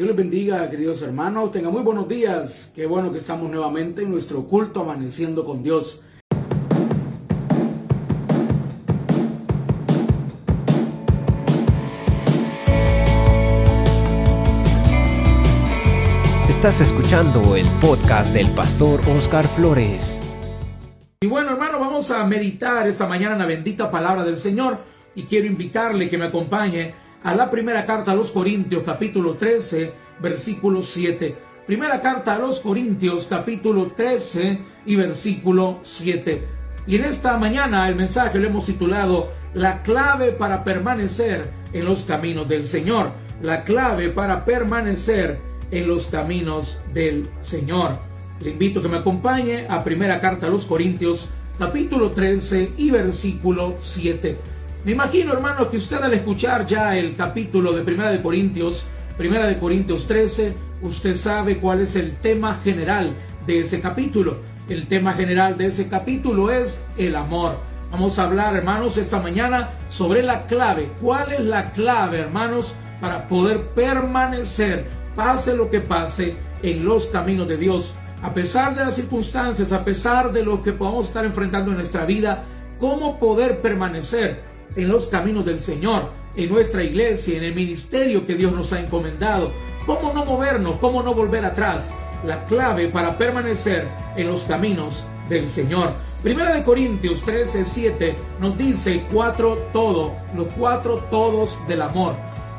Dios les bendiga, queridos hermanos. Tengan muy buenos días. Qué bueno que estamos nuevamente en nuestro culto amaneciendo con Dios. Estás escuchando el podcast del pastor Oscar Flores. Y bueno, hermano, vamos a meditar esta mañana en la bendita palabra del Señor y quiero invitarle que me acompañe a la primera carta a los Corintios, capítulo 13, versículo 7. Primera carta a los Corintios, capítulo 13 y versículo 7. Y en esta mañana el mensaje lo hemos titulado La clave para permanecer en los caminos del Señor. La clave para permanecer en los caminos del Señor. Le invito a que me acompañe a primera carta a los Corintios, capítulo 13 y versículo 7. Me imagino, hermano, que usted al escuchar ya el capítulo de Primera de Corintios, Primera de Corintios 13, usted sabe cuál es el tema general de ese capítulo. El tema general de ese capítulo es el amor. Vamos a hablar, hermanos, esta mañana sobre la clave. ¿Cuál es la clave, hermanos, para poder permanecer, pase lo que pase, en los caminos de Dios? A pesar de las circunstancias, a pesar de lo que podamos estar enfrentando en nuestra vida, ¿cómo poder permanecer? En los caminos del Señor, en nuestra iglesia, en el ministerio que Dios nos ha encomendado. ¿Cómo no movernos? ¿Cómo no volver atrás? La clave para permanecer en los caminos del Señor. Primera de Corintios 13, 7 nos dice cuatro todo, los cuatro todos del amor.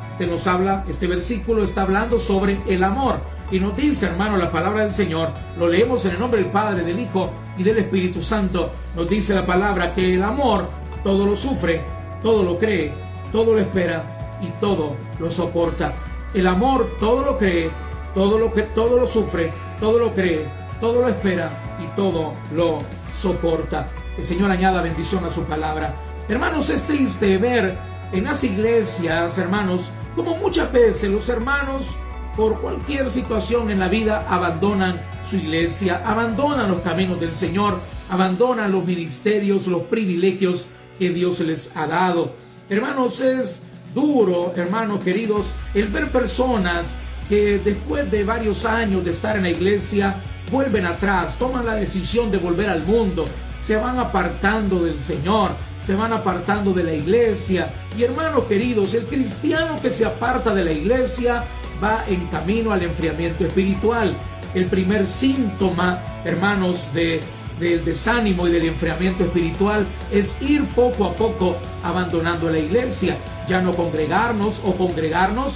Este nos habla, este versículo está hablando sobre el amor. Y nos dice, hermano, la palabra del Señor, lo leemos en el nombre del Padre, del Hijo y del Espíritu Santo. Nos dice la palabra que el amor todo lo sufre, todo lo cree, todo lo espera y todo lo soporta. El amor todo lo cree, todo lo que todo lo sufre, todo lo cree, todo lo espera y todo lo soporta. El Señor añada bendición a su palabra. Hermanos, es triste ver en las iglesias, hermanos, como muchas veces los hermanos por cualquier situación en la vida abandonan su iglesia, abandonan los caminos del Señor, abandonan los ministerios, los privilegios Dios les ha dado. Hermanos, es duro, hermanos queridos, el ver personas que después de varios años de estar en la iglesia vuelven atrás, toman la decisión de volver al mundo, se van apartando del Señor, se van apartando de la iglesia. Y hermanos queridos, el cristiano que se aparta de la iglesia va en camino al enfriamiento espiritual. El primer síntoma, hermanos, de del desánimo y del enfriamiento espiritual es ir poco a poco abandonando la iglesia, ya no congregarnos o congregarnos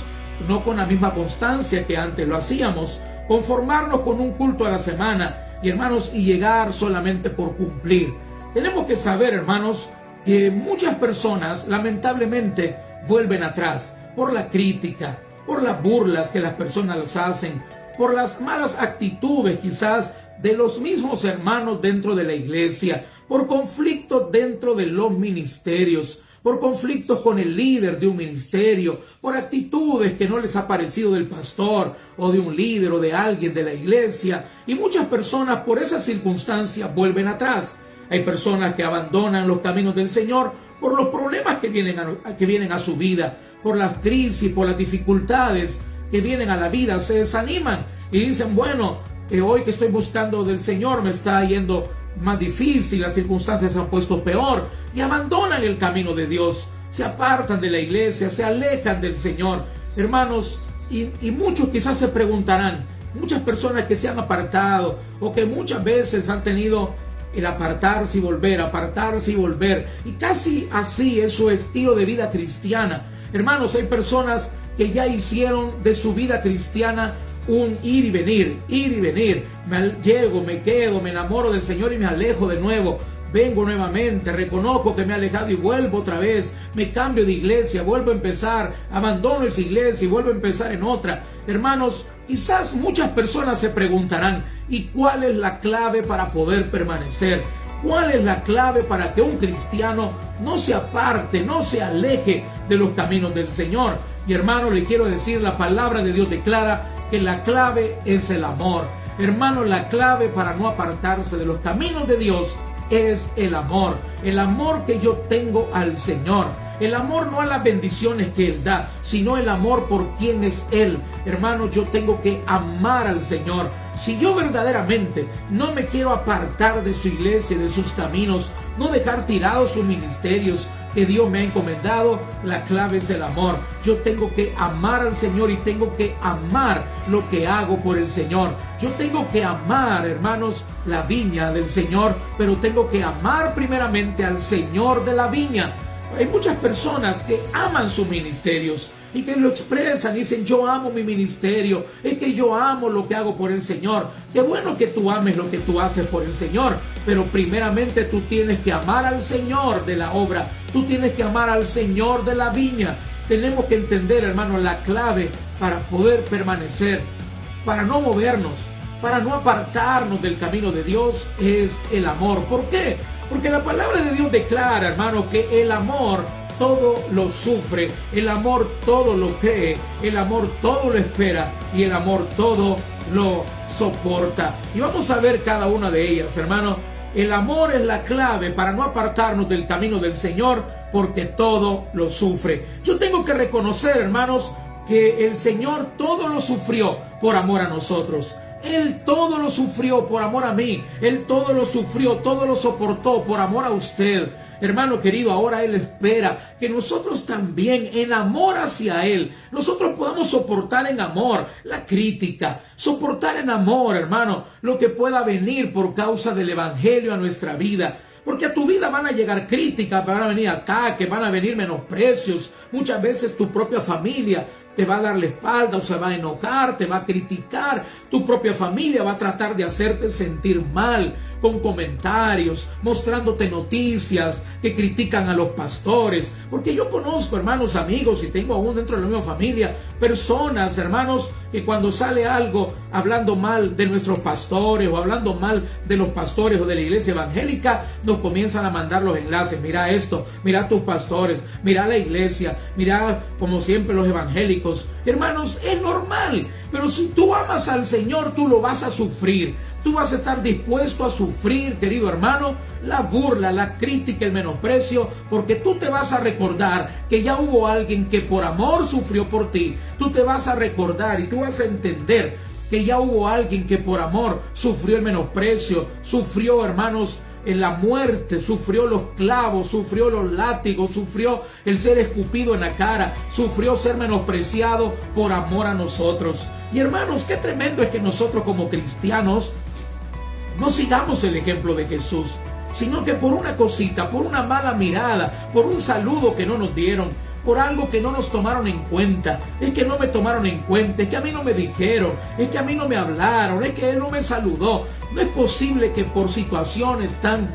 no con la misma constancia que antes lo hacíamos, conformarnos con un culto a la semana y hermanos y llegar solamente por cumplir. Tenemos que saber, hermanos, que muchas personas lamentablemente vuelven atrás por la crítica, por las burlas que las personas los hacen, por las malas actitudes quizás de los mismos hermanos dentro de la iglesia, por conflictos dentro de los ministerios, por conflictos con el líder de un ministerio, por actitudes que no les ha parecido del pastor o de un líder o de alguien de la iglesia. Y muchas personas por esas circunstancias vuelven atrás. Hay personas que abandonan los caminos del Señor por los problemas que vienen a, que vienen a su vida, por las crisis, por las dificultades que vienen a la vida, se desaniman y dicen, bueno, que hoy que estoy buscando del Señor me está yendo más difícil, las circunstancias han puesto peor y abandonan el camino de Dios, se apartan de la iglesia, se alejan del Señor. Hermanos, y, y muchos quizás se preguntarán, muchas personas que se han apartado o que muchas veces han tenido el apartarse y volver, apartarse y volver. Y casi así es su estilo de vida cristiana. Hermanos, hay personas que ya hicieron de su vida cristiana un ir y venir, ir y venir. Me llego, me quedo, me enamoro del Señor y me alejo de nuevo. Vengo nuevamente, reconozco que me he alejado y vuelvo otra vez. Me cambio de iglesia, vuelvo a empezar, abandono esa iglesia y vuelvo a empezar en otra. Hermanos, quizás muchas personas se preguntarán, ¿y cuál es la clave para poder permanecer? ¿Cuál es la clave para que un cristiano no se aparte, no se aleje de los caminos del Señor? Y hermano, le quiero decir, la palabra de Dios declara que la clave es el amor. Hermano, la clave para no apartarse de los caminos de Dios es el amor. El amor que yo tengo al Señor. El amor no a las bendiciones que Él da, sino el amor por quien es Él. Hermano, yo tengo que amar al Señor. Si yo verdaderamente no me quiero apartar de su iglesia, de sus caminos, no dejar tirados sus ministerios, que Dios me ha encomendado, la clave es el amor. Yo tengo que amar al Señor y tengo que amar lo que hago por el Señor. Yo tengo que amar, hermanos, la viña del Señor, pero tengo que amar primeramente al Señor de la viña. Hay muchas personas que aman sus ministerios, y que lo expresan, dicen yo amo mi ministerio, es que yo amo lo que hago por el Señor. Qué bueno que tú ames lo que tú haces por el Señor, pero primeramente tú tienes que amar al Señor de la obra, tú tienes que amar al Señor de la viña. Tenemos que entender, hermano, la clave para poder permanecer, para no movernos, para no apartarnos del camino de Dios es el amor. ¿Por qué? Porque la palabra de Dios declara, hermano, que el amor todo lo sufre, el amor todo lo cree, el amor todo lo espera y el amor todo lo soporta. Y vamos a ver cada una de ellas, hermano. El amor es la clave para no apartarnos del camino del Señor porque todo lo sufre. Yo tengo que reconocer, hermanos, que el Señor todo lo sufrió por amor a nosotros. Él todo lo sufrió por amor a mí. Él todo lo sufrió, todo lo soportó por amor a usted. Hermano querido, ahora Él espera que nosotros también en amor hacia Él, nosotros podamos soportar en amor la crítica, soportar en amor, hermano, lo que pueda venir por causa del Evangelio a nuestra vida. Porque a tu vida van a llegar críticas, van a venir ataques, van a venir menosprecios. Muchas veces tu propia familia te va a dar la espalda o se va a enojar, te va a criticar. Tu propia familia va a tratar de hacerte sentir mal con comentarios, mostrándote noticias que critican a los pastores. Porque yo conozco, hermanos, amigos, y tengo aún dentro de la misma familia, personas, hermanos, que cuando sale algo hablando mal de nuestros pastores o hablando mal de los pastores o de la iglesia evangélica, nos comienzan a mandar los enlaces. Mira esto, mira tus pastores, mira la iglesia, mira como siempre los evangélicos. Hermanos, es normal, pero si tú amas al Señor, tú lo vas a sufrir. Tú vas a estar dispuesto a sufrir, querido hermano, la burla, la crítica, el menosprecio, porque tú te vas a recordar que ya hubo alguien que por amor sufrió por ti. Tú te vas a recordar y tú vas a entender que ya hubo alguien que por amor sufrió el menosprecio, sufrió, hermanos, en la muerte, sufrió los clavos, sufrió los látigos, sufrió el ser escupido en la cara, sufrió ser menospreciado por amor a nosotros. Y hermanos, qué tremendo es que nosotros como cristianos no sigamos el ejemplo de Jesús, sino que por una cosita, por una mala mirada, por un saludo que no nos dieron, por algo que no nos tomaron en cuenta, es que no me tomaron en cuenta, es que a mí no me dijeron, es que a mí no me hablaron, es que él no me saludó. No es posible que por situaciones tan,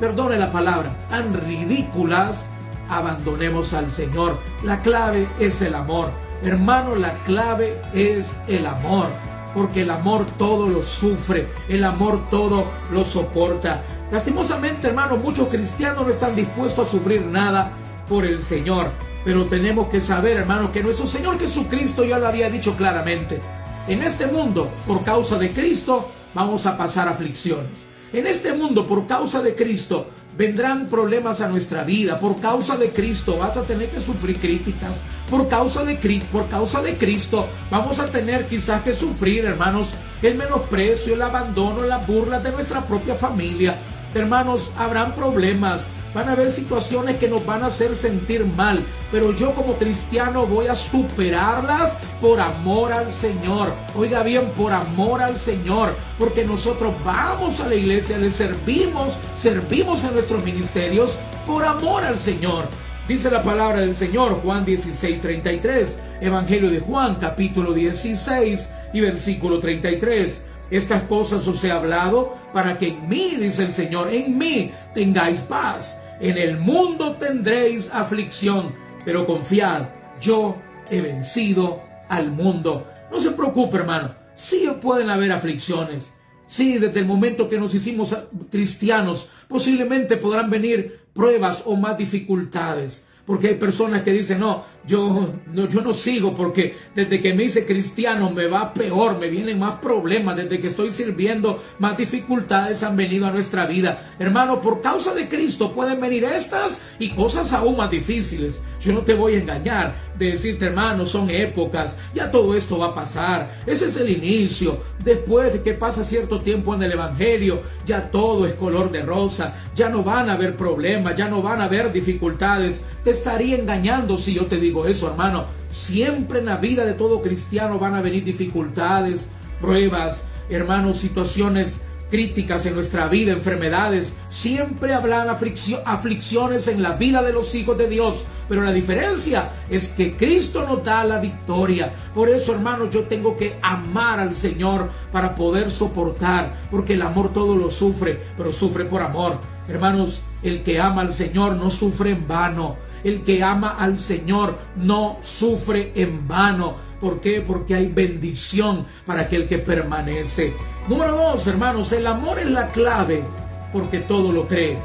perdone la palabra, tan ridículas, abandonemos al Señor. La clave es el amor. Hermano, la clave es el amor porque el amor todo lo sufre, el amor todo lo soporta. Lastimosamente, hermano, muchos cristianos no están dispuestos a sufrir nada por el Señor. Pero tenemos que saber, hermano, que nuestro Señor Jesucristo ya lo había dicho claramente. En este mundo, por causa de Cristo, vamos a pasar aflicciones. En este mundo, por causa de Cristo, vendrán problemas a nuestra vida. Por causa de Cristo vas a tener que sufrir críticas. Por causa de, por causa de Cristo vamos a tener quizás que sufrir, hermanos, el menosprecio, el abandono, la burla de nuestra propia familia. Hermanos, habrán problemas. Van a haber situaciones que nos van a hacer sentir mal, pero yo como cristiano voy a superarlas por amor al Señor. Oiga bien, por amor al Señor, porque nosotros vamos a la iglesia, le servimos, servimos en nuestros ministerios por amor al Señor. Dice la palabra del Señor, Juan 16, 33, Evangelio de Juan, capítulo 16 y versículo 33. Estas cosas os he hablado para que en mí, dice el Señor, en mí tengáis paz. En el mundo tendréis aflicción, pero confiad, yo he vencido al mundo. No se preocupe, hermano. Sí pueden haber aflicciones. Sí, desde el momento que nos hicimos cristianos, posiblemente podrán venir pruebas o más dificultades. Porque hay personas que dicen, no, yo no, yo no sigo porque desde que me hice cristiano me va peor, me vienen más problemas, desde que estoy sirviendo más dificultades han venido a nuestra vida. Hermano, por causa de Cristo pueden venir estas y cosas aún más difíciles. Yo no te voy a engañar de decirte, hermano, son épocas, ya todo esto va a pasar. Ese es el inicio. Después de que pasa cierto tiempo en el Evangelio, ya todo es color de rosa, ya no van a haber problemas, ya no van a haber dificultades. Te estaría engañando si yo te digo eso, hermano. Siempre en la vida de todo cristiano van a venir dificultades, pruebas, hermanos, situaciones críticas en nuestra vida, enfermedades. Siempre habrán aflicciones en la vida de los hijos de Dios. Pero la diferencia es que Cristo nos da la victoria. Por eso, hermanos, yo tengo que amar al Señor para poder soportar. Porque el amor todo lo sufre, pero sufre por amor. Hermanos, el que ama al Señor no sufre en vano. El que ama al Señor no sufre en vano. ¿Por qué? Porque hay bendición para aquel que permanece. Número dos, hermanos, el amor es la clave porque todo lo cree.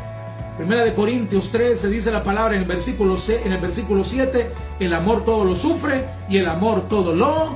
Primera de Corintios 3 se dice la palabra en el versículo en el versículo 7, el amor todo lo sufre y el amor todo lo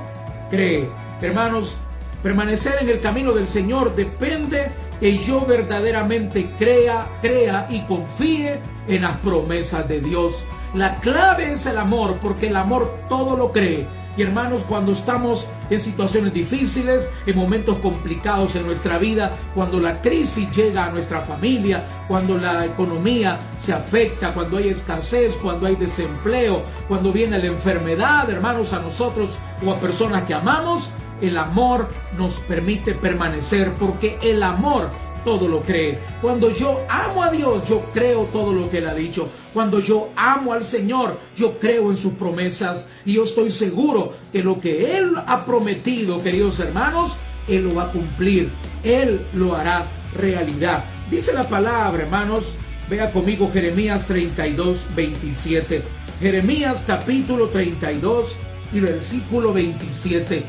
cree. Hermanos, permanecer en el camino del Señor depende que yo verdaderamente crea, crea y confíe en las promesas de Dios. La clave es el amor, porque el amor todo lo cree. Y hermanos, cuando estamos en situaciones difíciles, en momentos complicados en nuestra vida, cuando la crisis llega a nuestra familia, cuando la economía se afecta, cuando hay escasez, cuando hay desempleo, cuando viene la enfermedad, hermanos, a nosotros o a personas que amamos, el amor nos permite permanecer porque el amor todo lo cree. Cuando yo amo a Dios, yo creo todo lo que Él ha dicho. Cuando yo amo al Señor, yo creo en sus promesas y yo estoy seguro que lo que Él ha prometido, queridos hermanos, Él lo va a cumplir. Él lo hará realidad. Dice la palabra, hermanos, vea conmigo Jeremías 32, 27. Jeremías capítulo 32 y versículo 27.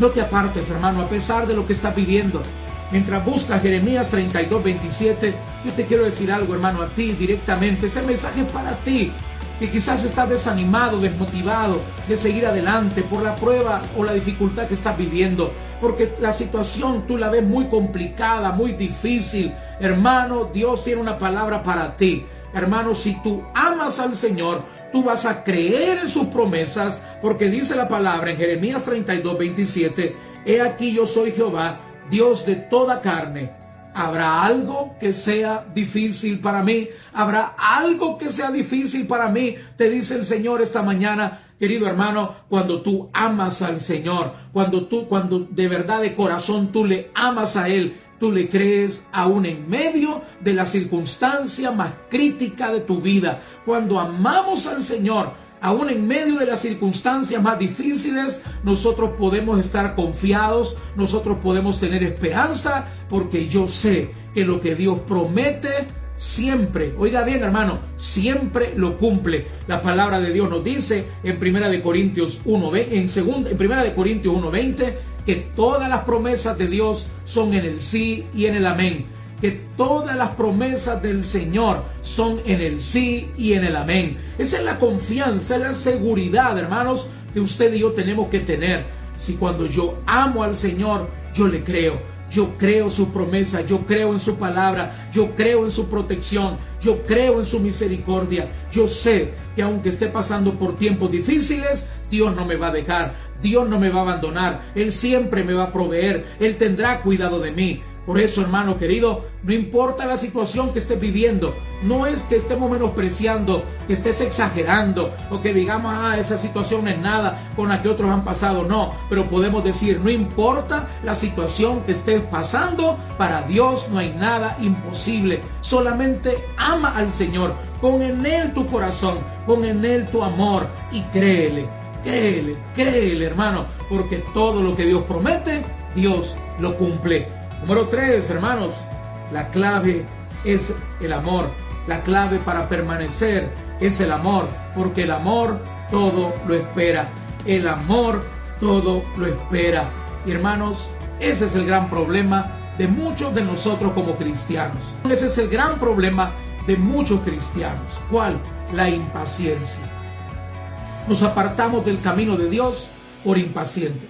No te apartes, hermano, a pesar de lo que estás viviendo. Mientras busca Jeremías 32, 27, yo te quiero decir algo, hermano, a ti directamente. Ese mensaje es para ti, que quizás estás desanimado, desmotivado de seguir adelante por la prueba o la dificultad que estás viviendo. Porque la situación tú la ves muy complicada, muy difícil. Hermano, Dios tiene una palabra para ti. Hermano, si tú amas al Señor, tú vas a creer en sus promesas, porque dice la palabra en Jeremías 32, 27, He aquí yo soy Jehová Dios de toda carne. ¿Habrá algo que sea difícil para mí? ¿Habrá algo que sea difícil para mí? Te dice el Señor esta mañana, querido hermano, cuando tú amas al Señor, cuando tú, cuando de verdad de corazón tú le amas a Él, tú le crees aún en medio de la circunstancia más crítica de tu vida. Cuando amamos al Señor, aún en medio de las circunstancias más difíciles, nosotros podemos estar confiados, nosotros podemos tener esperanza, porque yo sé que lo que Dios promete siempre, oiga bien hermano, siempre lo cumple. La palabra de Dios nos dice en Primera de Corintios 1, en segunda, en Primera de Corintios 1:20 que todas las promesas de Dios son en el sí y en el amén que todas las promesas del Señor son en el sí y en el amén. Esa es la confianza, es la seguridad, hermanos, que usted y yo tenemos que tener. Si cuando yo amo al Señor, yo le creo. Yo creo su promesa, yo creo en su palabra, yo creo en su protección, yo creo en su misericordia. Yo sé que aunque esté pasando por tiempos difíciles, Dios no me va a dejar, Dios no me va a abandonar, Él siempre me va a proveer, Él tendrá cuidado de mí. Por eso, hermano querido, no importa la situación que estés viviendo, no es que estemos menospreciando, que estés exagerando o que digamos, ah, esa situación es nada con la que otros han pasado, no, pero podemos decir, no importa la situación que estés pasando, para Dios no hay nada imposible, solamente ama al Señor, pon en Él tu corazón, pon en Él tu amor y créele, créele, créele, hermano, porque todo lo que Dios promete, Dios lo cumple. Número tres, hermanos, la clave es el amor. La clave para permanecer es el amor, porque el amor todo lo espera. El amor todo lo espera. Y hermanos, ese es el gran problema de muchos de nosotros como cristianos. Ese es el gran problema de muchos cristianos. ¿Cuál? La impaciencia. Nos apartamos del camino de Dios por impacientes,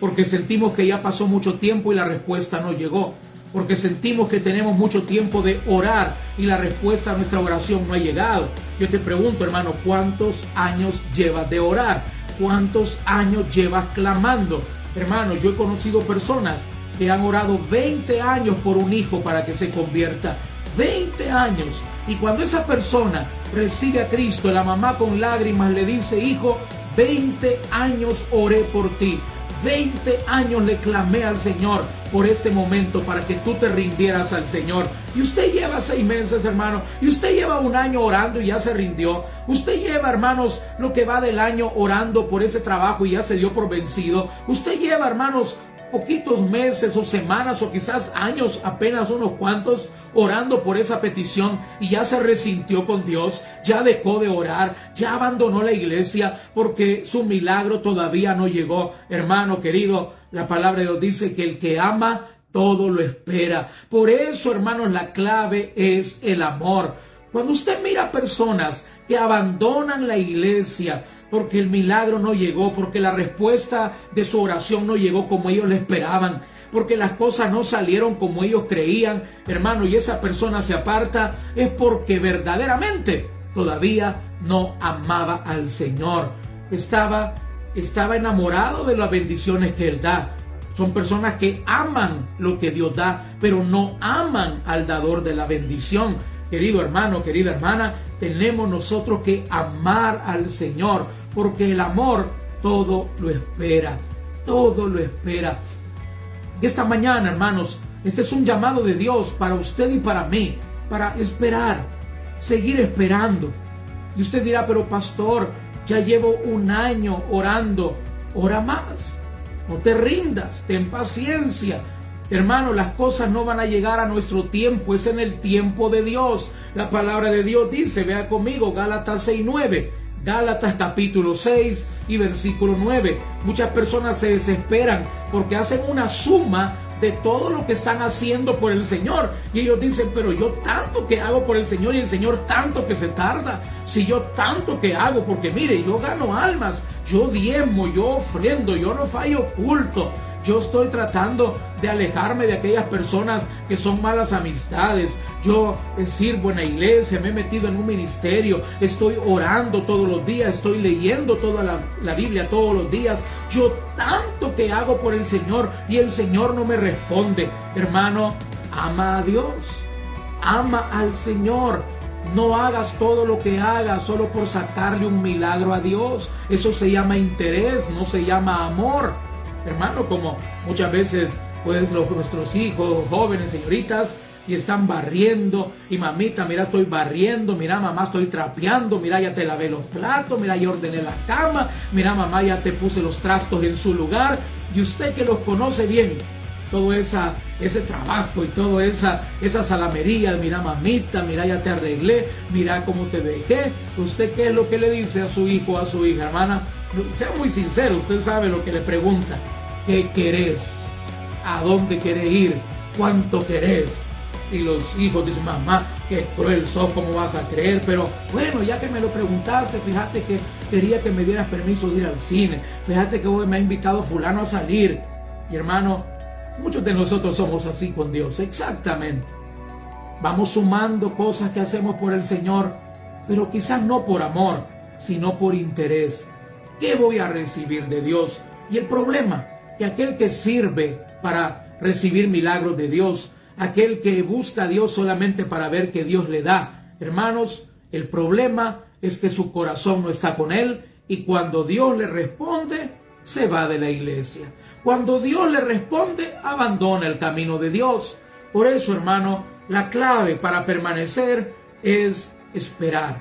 porque sentimos que ya pasó mucho tiempo y la respuesta no llegó, porque sentimos que tenemos mucho tiempo de orar y la respuesta a nuestra oración no ha llegado. Yo te pregunto, hermano, ¿cuántos años llevas de orar? ¿Cuántos años llevas clamando? Hermano, yo he conocido personas que han orado 20 años por un hijo para que se convierta. 20 años. Y cuando esa persona recibe a Cristo, la mamá con lágrimas le dice, hijo, 20 años oré por ti. 20 años le clamé al Señor por este momento para que tú te rindieras al Señor. Y usted lleva seis meses, hermano. Y usted lleva un año orando y ya se rindió. Usted lleva, hermanos, lo que va del año orando por ese trabajo y ya se dio por vencido. Usted lleva, hermanos, poquitos meses o semanas o quizás años, apenas unos cuantos, orando por esa petición y ya se resintió con Dios, ya dejó de orar, ya abandonó la iglesia porque su milagro todavía no llegó. Hermano querido, la palabra de Dios dice que el que ama todo lo espera. Por eso, hermanos, la clave es el amor. Cuando usted mira personas que abandonan la iglesia, porque el milagro no llegó, porque la respuesta de su oración no llegó como ellos le esperaban, porque las cosas no salieron como ellos creían, hermano, y esa persona se aparta, es porque verdaderamente todavía no amaba al Señor. Estaba estaba enamorado de las bendiciones que él da. Son personas que aman lo que Dios da, pero no aman al dador de la bendición. Querido hermano, querida hermana, tenemos nosotros que amar al Señor porque el amor todo lo espera, todo lo espera. Esta mañana, hermanos, este es un llamado de Dios para usted y para mí, para esperar, seguir esperando. Y usted dirá, pero pastor, ya llevo un año orando, ora más. No te rindas, ten paciencia. Hermano, las cosas no van a llegar a nuestro tiempo, es en el tiempo de Dios. La palabra de Dios dice, vea conmigo, Gálatas 6.9 Gálatas capítulo 6 y versículo 9. Muchas personas se desesperan porque hacen una suma de todo lo que están haciendo por el Señor. Y ellos dicen, pero yo tanto que hago por el Señor y el Señor tanto que se tarda. Si yo tanto que hago, porque mire, yo gano almas, yo diezmo, yo ofrendo, yo no fallo culto. Yo estoy tratando de alejarme de aquellas personas que son malas amistades. Yo sirvo en la iglesia, me he metido en un ministerio, estoy orando todos los días, estoy leyendo toda la, la Biblia todos los días. Yo tanto que hago por el Señor y el Señor no me responde. Hermano, ama a Dios, ama al Señor. No hagas todo lo que hagas solo por sacarle un milagro a Dios. Eso se llama interés, no se llama amor hermano, como muchas veces pues los, nuestros hijos, jóvenes, señoritas, y están barriendo, y mamita, mira, estoy barriendo, mira, mamá, estoy trapeando, mira, ya te lavé los platos, mira, ya ordené la cama, mira, mamá, ya te puse los trastos en su lugar, y usted que los conoce bien, todo esa, ese trabajo y toda esa, esa salamería, mira mamita, mira ya te arreglé, mira cómo te dejé. ¿Usted qué es lo que le dice a su hijo, a su hija, hermana? sea muy sincero, usted sabe lo que le pregunta. ¿Qué querés? ¿A dónde querés ir? ¿Cuánto querés? Y los hijos dicen, mamá, qué cruel sos, ¿cómo vas a creer? Pero bueno, ya que me lo preguntaste, fíjate que quería que me dieras permiso de ir al cine. Fíjate que hoy me ha invitado fulano a salir. Y hermano, muchos de nosotros somos así con Dios, exactamente. Vamos sumando cosas que hacemos por el Señor, pero quizás no por amor, sino por interés. ¿Qué voy a recibir de Dios? Y el problema, que aquel que sirve para recibir milagros de Dios, aquel que busca a Dios solamente para ver que Dios le da, hermanos, el problema es que su corazón no está con él y cuando Dios le responde, se va de la iglesia. Cuando Dios le responde, abandona el camino de Dios. Por eso, hermano, la clave para permanecer es esperar.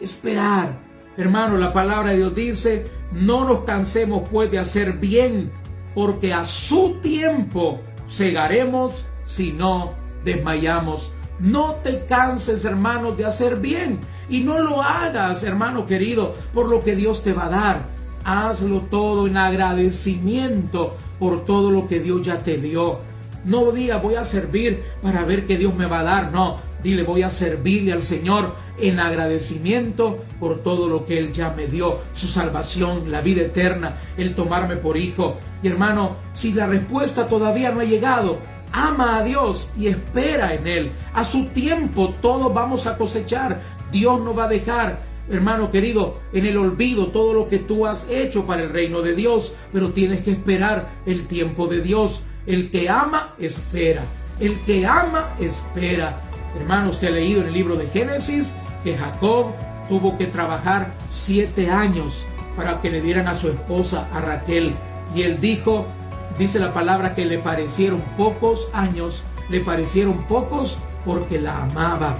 Esperar. Hermano, la palabra de Dios dice, no nos cansemos pues de hacer bien, porque a su tiempo segaremos si no desmayamos. No te canses, hermano, de hacer bien. Y no lo hagas, hermano querido, por lo que Dios te va a dar. Hazlo todo en agradecimiento por todo lo que Dios ya te dio. No diga voy a servir para ver qué Dios me va a dar. No, Dile, voy a servirle al Señor en agradecimiento por todo lo que Él ya me dio, su salvación, la vida eterna, el tomarme por hijo. Y hermano, si la respuesta todavía no ha llegado, ama a Dios y espera en Él. A su tiempo todos vamos a cosechar. Dios no va a dejar, hermano querido, en el olvido todo lo que tú has hecho para el reino de Dios, pero tienes que esperar el tiempo de Dios. El que ama, espera. El que ama, espera. Hermano, usted ha leído en el libro de Génesis que Jacob tuvo que trabajar siete años para que le dieran a su esposa, a Raquel. Y él dijo, dice la palabra que le parecieron pocos años, le parecieron pocos porque la amaba.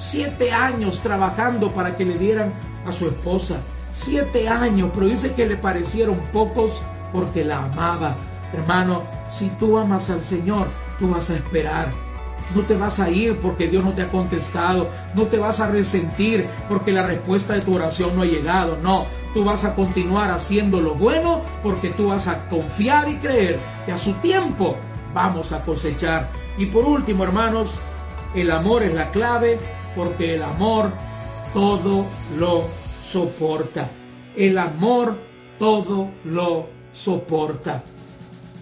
Siete años trabajando para que le dieran a su esposa. Siete años, pero dice que le parecieron pocos porque la amaba. Hermano, si tú amas al Señor, tú vas a esperar. No te vas a ir porque Dios no te ha contestado. No te vas a resentir porque la respuesta de tu oración no ha llegado. No, tú vas a continuar haciendo lo bueno porque tú vas a confiar y creer que a su tiempo vamos a cosechar. Y por último, hermanos, el amor es la clave porque el amor todo lo soporta. El amor todo lo soporta.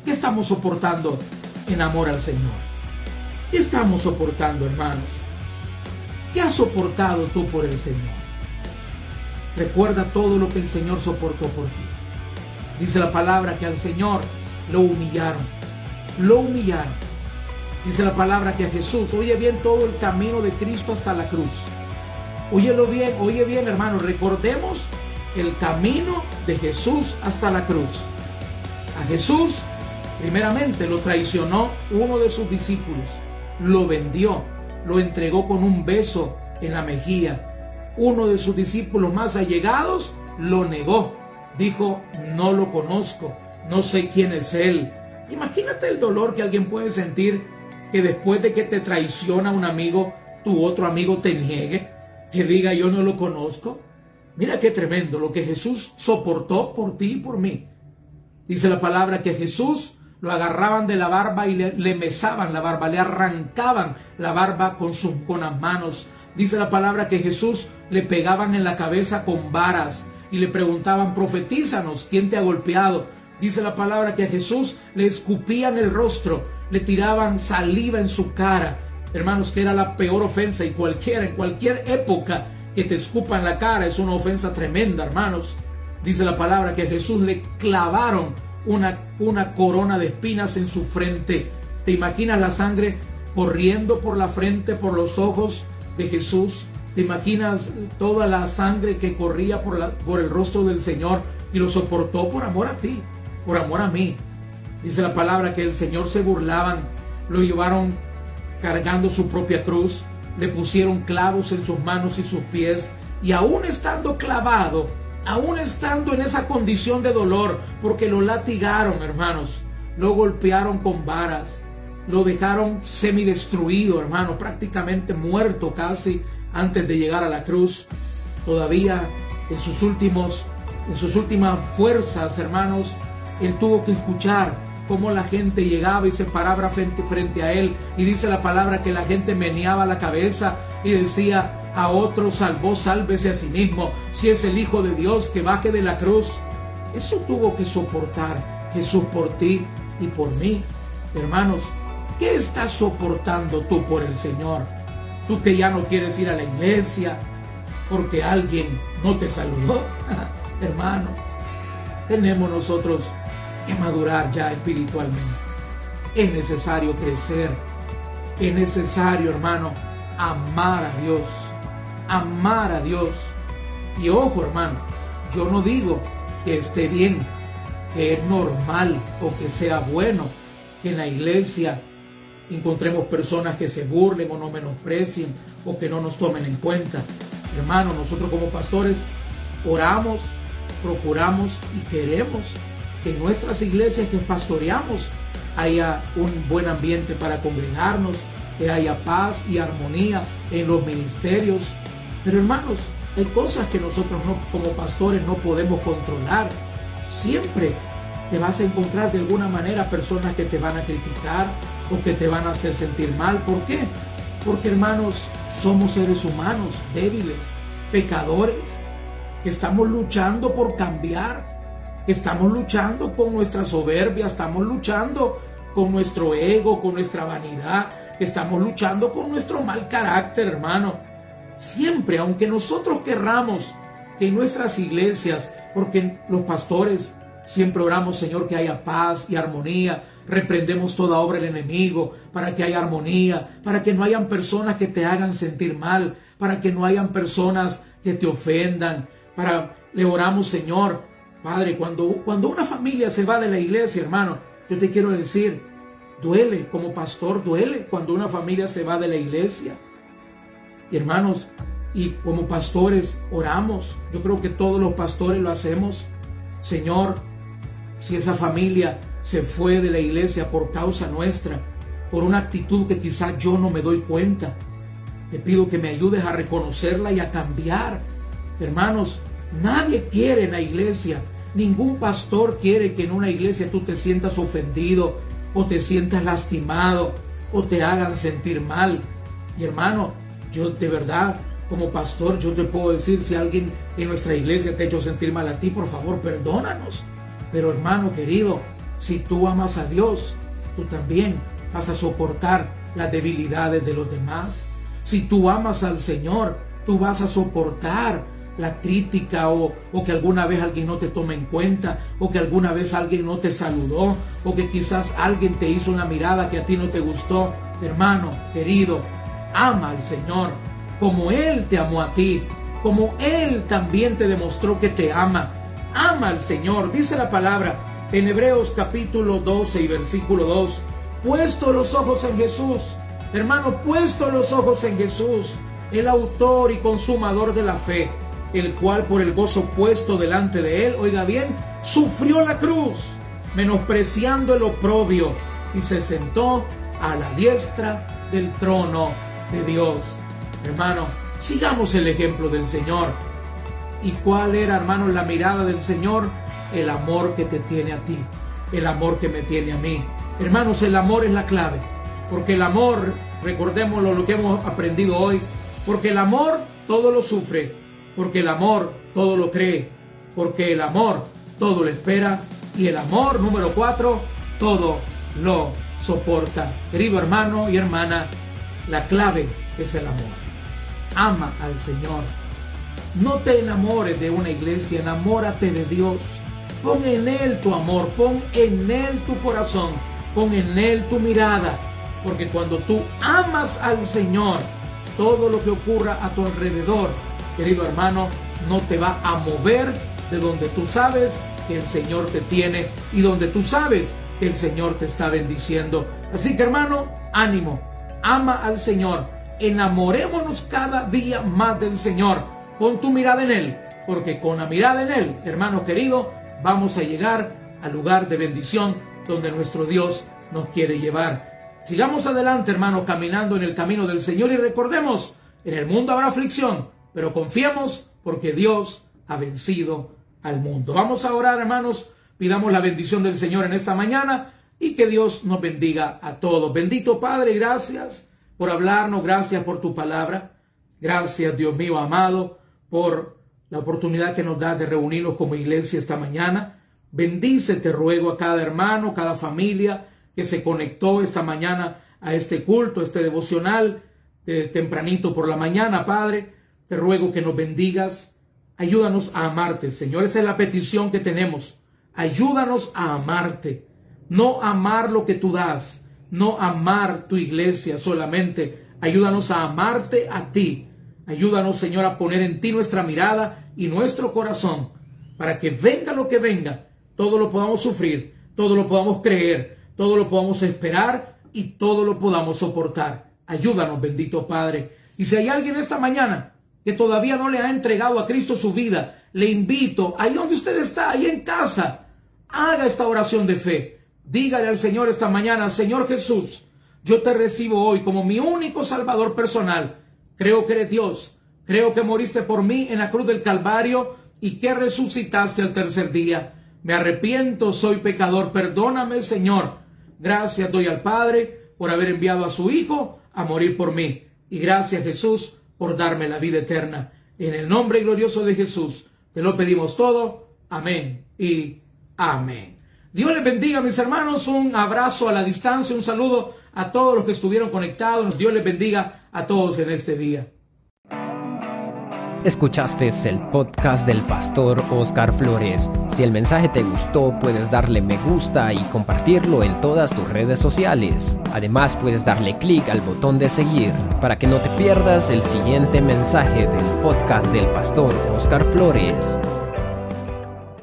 ¿Qué estamos soportando en amor al Señor? ¿Qué estamos soportando, hermanos? ¿Qué has soportado tú por el Señor? Recuerda todo lo que el Señor soportó por ti. Dice la palabra que al Señor lo humillaron. Lo humillaron. Dice la palabra que a Jesús, oye bien todo el camino de Cristo hasta la cruz. Óyelo bien, oye bien hermano, recordemos el camino de Jesús hasta la cruz. A Jesús, primeramente, lo traicionó uno de sus discípulos lo vendió, lo entregó con un beso en la mejilla. Uno de sus discípulos más allegados lo negó. Dijo, no lo conozco, no sé quién es él. Imagínate el dolor que alguien puede sentir que después de que te traiciona un amigo, tu otro amigo te niegue, que diga yo no lo conozco. Mira qué tremendo lo que Jesús soportó por ti y por mí. Dice la palabra que Jesús lo agarraban de la barba y le, mesaban la barba, le arrancaban la barba con, sus, con las manos. Dice la palabra que Jesús le pegaban en la cabeza con varas y le preguntaban, profetízanos, ¿quién te ha golpeado? Dice la palabra que a Jesús le escupían el rostro, le tiraban saliva en su cara. Hermanos, que era la peor ofensa y cualquiera, en cualquier época que te escupan la cara es una ofensa tremenda, hermanos. Dice la palabra que a Jesús le clavaron una, una corona de espinas en su frente. ¿Te imaginas la sangre corriendo por la frente, por los ojos de Jesús? ¿Te imaginas toda la sangre que corría por, la, por el rostro del Señor y lo soportó por amor a ti, por amor a mí? Dice la palabra que el Señor se burlaban, lo llevaron cargando su propia cruz, le pusieron clavos en sus manos y sus pies, y aún estando clavado, aún estando en esa condición de dolor, porque lo latigaron, hermanos, lo golpearon con varas, lo dejaron semidestruido, hermano, prácticamente muerto casi antes de llegar a la cruz. Todavía en sus últimos, en sus últimas fuerzas, hermanos, él tuvo que escuchar cómo la gente llegaba y se paraba frente, frente a él. Y dice la palabra que la gente meneaba la cabeza y decía, a otro salvó, sálvese a sí mismo. Si es el Hijo de Dios, que baje de la cruz. Eso tuvo que soportar Jesús por ti y por mí. Hermanos, ¿qué estás soportando tú por el Señor? Tú que ya no quieres ir a la iglesia porque alguien no te saludó. Hermano, tenemos nosotros que madurar ya espiritualmente. Es necesario crecer. Es necesario, hermano, amar a Dios amar a Dios. Y ojo, hermano, yo no digo que esté bien, que es normal o que sea bueno que en la iglesia encontremos personas que se burlen o no menosprecien o que no nos tomen en cuenta. Hermano, nosotros como pastores oramos, procuramos y queremos que en nuestras iglesias que pastoreamos haya un buen ambiente para congregarnos, que haya paz y armonía en los ministerios, pero hermanos, hay cosas que nosotros no, como pastores no podemos controlar. Siempre te vas a encontrar de alguna manera personas que te van a criticar o que te van a hacer sentir mal. ¿Por qué? Porque hermanos, somos seres humanos débiles, pecadores, que estamos luchando por cambiar, que estamos luchando con nuestra soberbia, estamos luchando con nuestro ego, con nuestra vanidad, estamos luchando con nuestro mal carácter, hermano. Siempre, aunque nosotros querramos que en nuestras iglesias, porque los pastores siempre oramos, Señor, que haya paz y armonía, reprendemos toda obra del enemigo para que haya armonía, para que no hayan personas que te hagan sentir mal, para que no hayan personas que te ofendan, para le oramos, Señor, Padre, cuando, cuando una familia se va de la iglesia, hermano, yo te quiero decir, duele, como pastor duele cuando una familia se va de la iglesia. Y hermanos, y como pastores oramos, yo creo que todos los pastores lo hacemos. Señor, si esa familia se fue de la iglesia por causa nuestra, por una actitud que quizás yo no me doy cuenta, te pido que me ayudes a reconocerla y a cambiar. Hermanos, nadie quiere en la iglesia, ningún pastor quiere que en una iglesia tú te sientas ofendido o te sientas lastimado o te hagan sentir mal. Y hermano, yo de verdad, como pastor, yo te puedo decir, si alguien en nuestra iglesia te ha hecho sentir mal a ti, por favor, perdónanos. Pero hermano querido, si tú amas a Dios, tú también vas a soportar las debilidades de los demás. Si tú amas al Señor, tú vas a soportar la crítica o, o, que alguna vez alguien no te tome en cuenta o que alguna vez alguien no te saludó o que quizás alguien te hizo una mirada que a ti no te gustó. Hermano, querido, ama al Señor como Él te amó a ti, como Él también te demostró que te ama. Ama al Señor, dice la palabra en Hebreos capítulo 12 y versículo 2, puesto los ojos en Jesús Hermano, puesto los ojos en Jesús, el autor y consumador de la fe, el cual por el gozo puesto delante de él, oiga bien, sufrió la cruz, menospreciando el oprobio, y se sentó a la diestra del trono de Dios. Hermano, sigamos el ejemplo del Señor. ¿Y cuál era, hermano, la mirada del Señor? El amor que te tiene a ti, el amor que me tiene a mí. Hermanos, el amor es la clave. Porque el amor, recordémoslo lo que hemos aprendido hoy, porque el amor todo lo sufre, porque el amor todo lo cree, porque el amor todo lo espera y el amor número cuatro todo lo soporta. Querido hermano y hermana, la clave es el amor. Ama al Señor. No te enamores de una iglesia, enamórate de Dios. Pon en Él tu amor, pon en Él tu corazón, pon en Él tu mirada porque cuando tú amas al Señor, todo lo que ocurra a tu alrededor, querido hermano, no te va a mover de donde tú sabes que el Señor te tiene y donde tú sabes que el Señor te está bendiciendo. Así que hermano, ánimo, ama al Señor, enamorémonos cada día más del Señor. Pon tu mirada en Él, porque con la mirada en Él, hermano querido, vamos a llegar al lugar de bendición donde nuestro Dios nos quiere llevar. Sigamos adelante, hermanos, caminando en el camino del Señor y recordemos, en el mundo habrá aflicción, pero confiemos porque Dios ha vencido al mundo. Vamos a orar, hermanos, pidamos la bendición del Señor en esta mañana y que Dios nos bendiga a todos. Bendito Padre, gracias por hablarnos, gracias por tu palabra. Gracias, Dios mío amado, por la oportunidad que nos da de reunirnos como iglesia esta mañana. Bendice, te ruego, a cada hermano, cada familia, que se conectó esta mañana a este culto, este devocional, tempranito por la mañana, Padre. Te ruego que nos bendigas. Ayúdanos a amarte, Señor. Esa es la petición que tenemos. Ayúdanos a amarte. No amar lo que tú das. No amar tu iglesia solamente. Ayúdanos a amarte a ti. Ayúdanos, Señor, a poner en ti nuestra mirada y nuestro corazón. Para que venga lo que venga, todo lo podamos sufrir, todo lo podamos creer, todo lo podamos esperar y todo lo podamos soportar. Ayúdanos, bendito Padre. Y si hay alguien esta mañana que todavía no le ha entregado a Cristo su vida, le invito, ahí donde usted está, ahí en casa, haga esta oración de fe. Dígale al Señor esta mañana, Señor Jesús, yo te recibo hoy como mi único Salvador personal. Creo que eres Dios. Creo que moriste por mí en la cruz del Calvario y que resucitaste al tercer día. Me arrepiento, soy pecador. Perdóname, Señor. Gracias doy al Padre por haber enviado a su Hijo a morir por mí. y gracias Jesús por darme la vida eterna. En el nombre glorioso de Jesús te lo pedimos todo. Amén y amén. Dios les bendiga mis hermanos, un abrazo a la distancia, un saludo a todos los que estuvieron conectados. Dios les bendiga a todos en este día. Escuchaste el podcast del pastor Oscar Flores. Si el mensaje te gustó, puedes darle me gusta y compartirlo en todas tus redes sociales. Además, puedes darle clic al botón de seguir para que no te pierdas el siguiente mensaje del podcast del pastor Oscar Flores.